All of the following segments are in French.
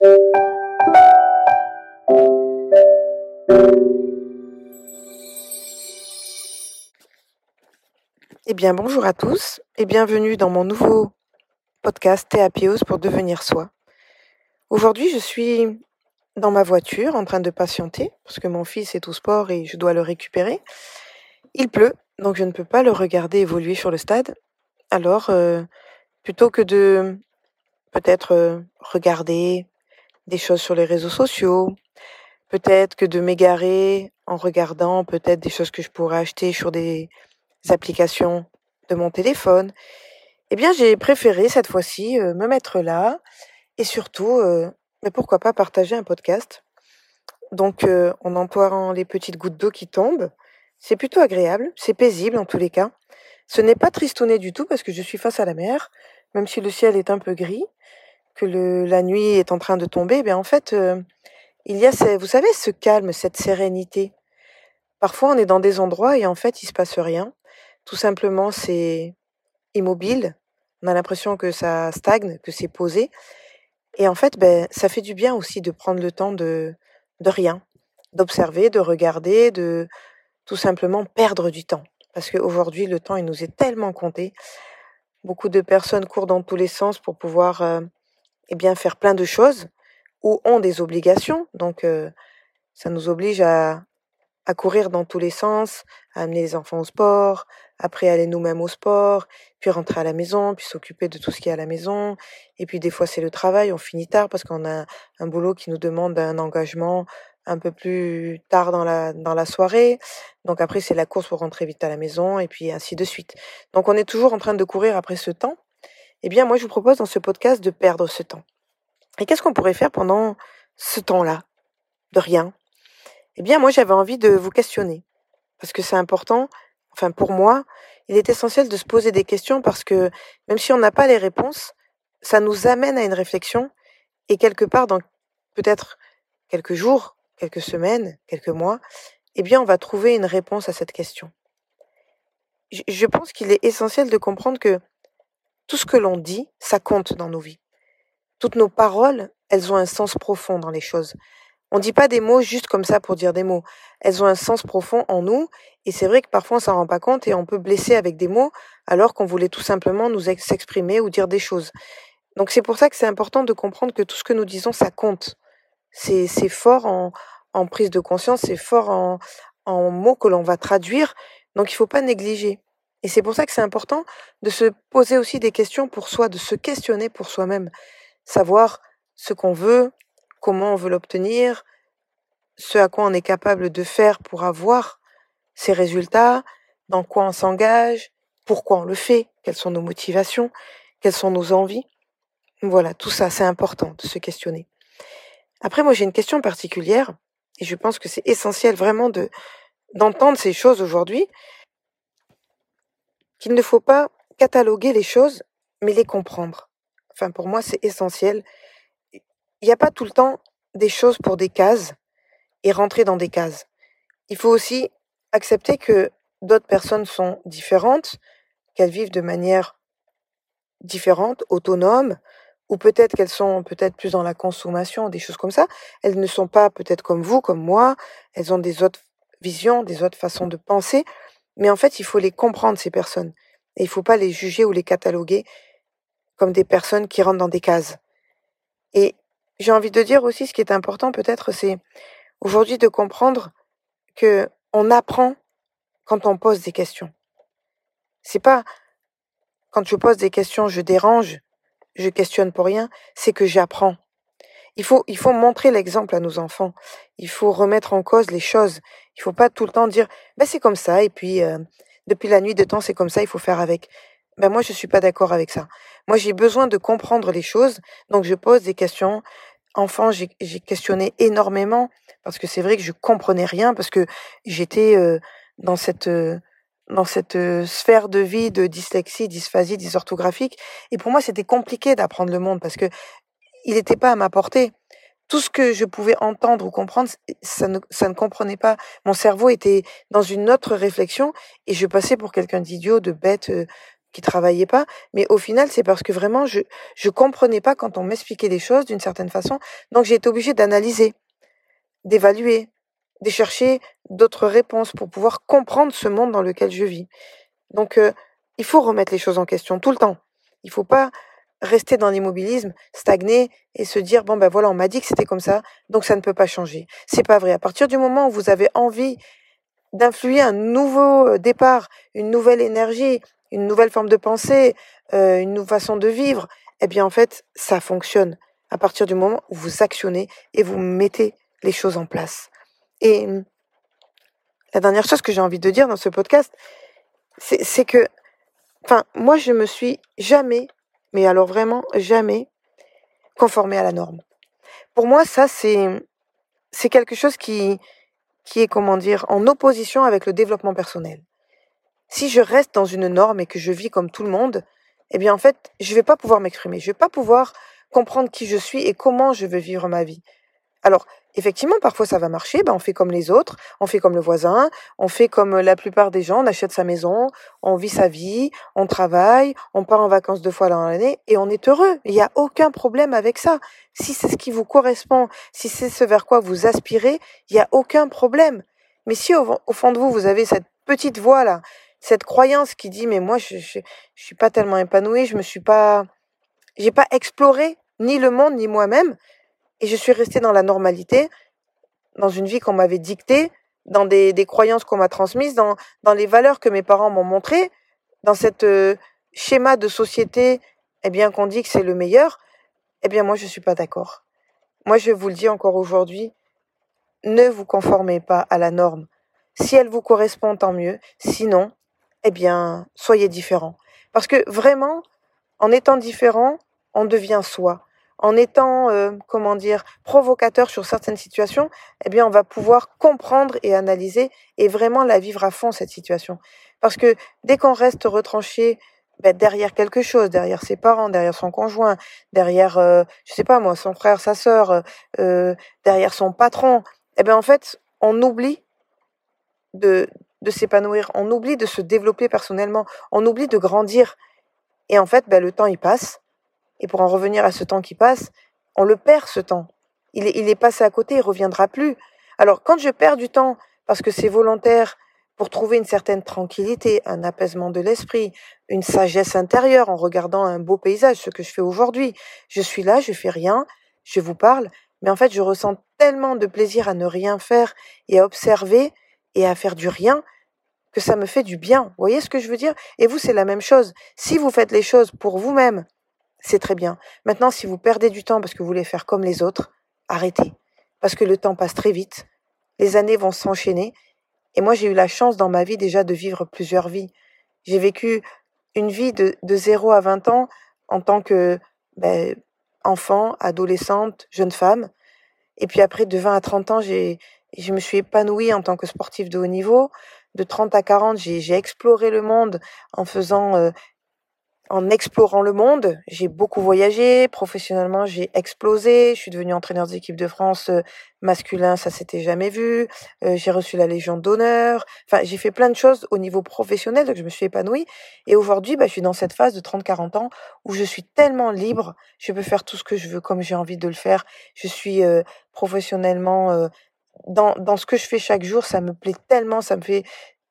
Eh bien, bonjour à tous et bienvenue dans mon nouveau podcast Théapios pour devenir soi. Aujourd'hui, je suis dans ma voiture en train de patienter parce que mon fils est au sport et je dois le récupérer. Il pleut, donc je ne peux pas le regarder évoluer sur le stade. Alors, euh, plutôt que de peut-être euh, regarder des choses sur les réseaux sociaux, peut-être que de m'égarer en regardant peut-être des choses que je pourrais acheter sur des applications de mon téléphone, eh bien j'ai préféré cette fois-ci euh, me mettre là et surtout, euh, mais pourquoi pas partager un podcast. Donc euh, en les petites gouttes d'eau qui tombent, c'est plutôt agréable, c'est paisible en tous les cas. Ce n'est pas tristouné du tout parce que je suis face à la mer, même si le ciel est un peu gris, que la nuit est en train de tomber, eh en fait, euh, il y a, vous savez, ce calme, cette sérénité. Parfois, on est dans des endroits et en fait, il se passe rien. Tout simplement, c'est immobile. On a l'impression que ça stagne, que c'est posé. Et en fait, ben, ça fait du bien aussi de prendre le temps de, de rien, d'observer, de regarder, de tout simplement perdre du temps. Parce qu'aujourd'hui, le temps, il nous est tellement compté. Beaucoup de personnes courent dans tous les sens pour pouvoir euh, eh bien, faire plein de choses ou ont des obligations. Donc, euh, ça nous oblige à, à courir dans tous les sens, à amener les enfants au sport, après aller nous-mêmes au sport, puis rentrer à la maison, puis s'occuper de tout ce qui est à la maison. Et puis des fois c'est le travail, on finit tard parce qu'on a un boulot qui nous demande un engagement un peu plus tard dans la dans la soirée. Donc après c'est la course pour rentrer vite à la maison et puis ainsi de suite. Donc on est toujours en train de courir après ce temps. Eh bien moi je vous propose dans ce podcast de perdre ce temps. Et qu'est-ce qu'on pourrait faire pendant ce temps-là? De rien? Eh bien moi j'avais envie de vous questionner parce que c'est important enfin pour moi, il est essentiel de se poser des questions parce que même si on n'a pas les réponses, ça nous amène à une réflexion et quelque part dans peut-être quelques jours, quelques semaines, quelques mois, eh bien on va trouver une réponse à cette question. Je pense qu'il est essentiel de comprendre que tout ce que l'on dit, ça compte dans nos vies. Toutes nos paroles, elles ont un sens profond dans les choses. On dit pas des mots juste comme ça pour dire des mots. Elles ont un sens profond en nous, et c'est vrai que parfois on s'en rend pas compte et on peut blesser avec des mots alors qu'on voulait tout simplement nous s'exprimer ou dire des choses. Donc c'est pour ça que c'est important de comprendre que tout ce que nous disons, ça compte. C'est, fort en, prise de conscience, c'est fort en, en mots que l'on va traduire, donc il faut pas négliger. Et c'est pour ça que c'est important de se poser aussi des questions pour soi, de se questionner pour soi-même, savoir ce qu'on veut, comment on veut l'obtenir, ce à quoi on est capable de faire pour avoir ces résultats, dans quoi on s'engage, pourquoi on le fait, quelles sont nos motivations, quelles sont nos envies. Voilà, tout ça, c'est important de se questionner. Après, moi, j'ai une question particulière, et je pense que c'est essentiel vraiment de d'entendre ces choses aujourd'hui, qu'il ne faut pas cataloguer les choses, mais les comprendre. Enfin, pour moi, c'est essentiel il n'y a pas tout le temps des choses pour des cases et rentrer dans des cases. Il faut aussi accepter que d'autres personnes sont différentes, qu'elles vivent de manière différente, autonome, ou peut-être qu'elles sont peut-être plus dans la consommation, des choses comme ça. Elles ne sont pas peut-être comme vous, comme moi, elles ont des autres visions, des autres façons de penser, mais en fait, il faut les comprendre, ces personnes. Et il ne faut pas les juger ou les cataloguer comme des personnes qui rentrent dans des cases. Et j'ai envie de dire aussi ce qui est important peut-être, c'est aujourd'hui de comprendre que on apprend quand on pose des questions. C'est pas quand je pose des questions, je dérange, je questionne pour rien, c'est que j'apprends. Il faut, il faut montrer l'exemple à nos enfants. Il faut remettre en cause les choses. Il faut pas tout le temps dire, ben c'est comme ça, et puis euh, depuis la nuit de temps c'est comme ça, il faut faire avec. Ben moi je suis pas d'accord avec ça. Moi j'ai besoin de comprendre les choses, donc je pose des questions, enfant, j'ai questionné énormément parce que c'est vrai que je comprenais rien parce que j'étais euh, dans cette euh, dans cette sphère de vie de dyslexie, dysphasie, dysorthographique et pour moi c'était compliqué d'apprendre le monde parce que il n'était pas à ma portée. Tout ce que je pouvais entendre ou comprendre, ça ne, ça ne comprenait pas. Mon cerveau était dans une autre réflexion et je passais pour quelqu'un d'idiot, de bête, qui travaillait pas, mais au final, c'est parce que vraiment, je je comprenais pas quand on m'expliquait des choses d'une certaine façon. Donc j'ai été obligée d'analyser, d'évaluer, de chercher d'autres réponses pour pouvoir comprendre ce monde dans lequel je vis. Donc euh, il faut remettre les choses en question tout le temps. Il faut pas rester dans l'immobilisme, stagner et se dire bon ben voilà, on m'a dit que c'était comme ça, donc ça ne peut pas changer. C'est pas vrai. À partir du moment où vous avez envie d'influer un nouveau euh, départ, une nouvelle énergie, une nouvelle forme de pensée, euh, une nouvelle façon de vivre, eh bien en fait, ça fonctionne à partir du moment où vous actionnez et vous mettez les choses en place. Et hum, la dernière chose que j'ai envie de dire dans ce podcast, c'est que, enfin, moi, je me suis jamais, mais alors vraiment jamais, conformée à la norme. Pour moi, ça, c'est, c'est quelque chose qui, qui est, comment dire, en opposition avec le développement personnel. Si je reste dans une norme et que je vis comme tout le monde, eh bien, en fait, je vais pas pouvoir m'exprimer. Je vais pas pouvoir comprendre qui je suis et comment je veux vivre ma vie. Alors, effectivement, parfois ça va marcher, ben on fait comme les autres, on fait comme le voisin, on fait comme la plupart des gens, on achète sa maison, on vit sa vie, on travaille, on part en vacances deux fois dans l'année et on est heureux. Il n'y a aucun problème avec ça. Si c'est ce qui vous correspond, si c'est ce vers quoi vous aspirez, il n'y a aucun problème. Mais si au, fond de vous, vous avez cette petite voix là, cette croyance qui dit mais moi je, je, je suis pas tellement épanouie, je me suis pas, j'ai pas exploré ni le monde ni moi-même, et je suis restée dans la normalité, dans une vie qu'on m'avait dictée, dans des, croyances qu'on m'a transmises, dans, les valeurs que mes parents m'ont montrées, dans cette euh, schéma de société, eh bien qu'on dit que c'est le meilleur, eh bien moi je suis pas d'accord. Moi je vous le dis encore aujourd'hui, ne vous conformez pas à la norme. Si elle vous correspond, tant mieux. Sinon, eh bien, soyez différent. Parce que vraiment, en étant différent, on devient soi en étant, euh, comment dire, provocateur sur certaines situations, eh bien, on va pouvoir comprendre et analyser et vraiment la vivre à fond, cette situation. Parce que dès qu'on reste retranché ben, derrière quelque chose, derrière ses parents, derrière son conjoint, derrière, euh, je sais pas moi, son frère, sa sœur, euh, derrière son patron, eh bien, en fait, on oublie de, de s'épanouir, on oublie de se développer personnellement, on oublie de grandir. Et en fait, ben, le temps, il passe et pour en revenir à ce temps qui passe, on le perd ce temps. Il est, il est passé à côté, il reviendra plus. Alors quand je perds du temps parce que c'est volontaire pour trouver une certaine tranquillité, un apaisement de l'esprit, une sagesse intérieure en regardant un beau paysage, ce que je fais aujourd'hui. Je suis là, je fais rien, je vous parle, mais en fait je ressens tellement de plaisir à ne rien faire et à observer et à faire du rien que ça me fait du bien. Vous voyez ce que je veux dire? Et vous, c'est la même chose. Si vous faites les choses pour vous-même, c'est très bien. Maintenant, si vous perdez du temps parce que vous voulez faire comme les autres, arrêtez. Parce que le temps passe très vite, les années vont s'enchaîner, et moi j'ai eu la chance dans ma vie déjà de vivre plusieurs vies. J'ai vécu une vie de, de 0 à 20 ans en tant que ben, enfant, adolescente, jeune femme. Et puis après, de 20 à 30 ans, j'ai, je me suis épanouie en tant que sportive de haut niveau. De 30 à 40, j'ai, exploré le monde en faisant euh, en explorant le monde. J'ai beaucoup voyagé, professionnellement j'ai explosé, je suis devenue entraîneur d'équipe de France euh, masculin, ça s'était jamais vu, euh, j'ai reçu la Légion d'honneur, enfin j'ai fait plein de choses au niveau professionnel, donc je me suis épanouie. Et aujourd'hui, bah, je suis dans cette phase de 30-40 ans où je suis tellement libre, je peux faire tout ce que je veux comme j'ai envie de le faire. Je suis euh, professionnellement... dans, dans ce que je fais chaque jour, ça me plaît tellement, ça me fait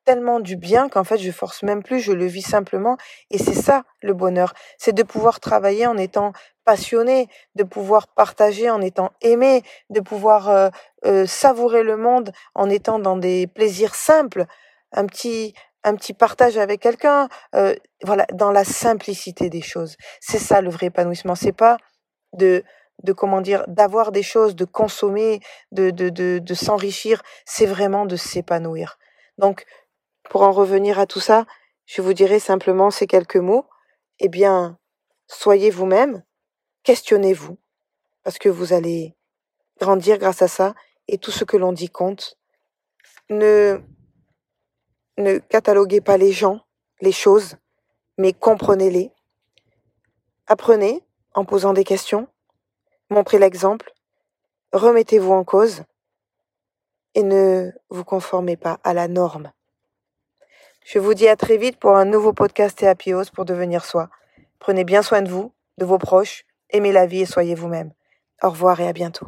tellement du bien qu'en fait je force même plus, je le vis simplement. Et c'est ça le bonheur, c'est de pouvoir travailler en étant passionné, de pouvoir partager en étant aimé, de pouvoir euh, euh, savourer le monde en étant dans des plaisirs simples, un petit un petit partage avec quelqu'un, euh, voilà, dans la simplicité des choses. C'est ça le vrai épanouissement. C'est pas de de comment dire d'avoir des choses, de consommer, de de de, de s'enrichir. C'est vraiment de s'épanouir. Donc pour en revenir à tout ça, je vous dirai simplement ces quelques mots. Eh bien, soyez vous-même, questionnez-vous, parce que vous allez grandir grâce à ça, et tout ce que l'on dit compte. Ne, ne cataloguez pas les gens, les choses, mais comprenez-les. Apprenez en posant des questions, montrez l'exemple, remettez-vous en cause, et ne vous conformez pas à la norme. Je vous dis à très vite pour un nouveau podcast Théapios pour devenir soi. Prenez bien soin de vous, de vos proches, aimez la vie et soyez vous-même. Au revoir et à bientôt.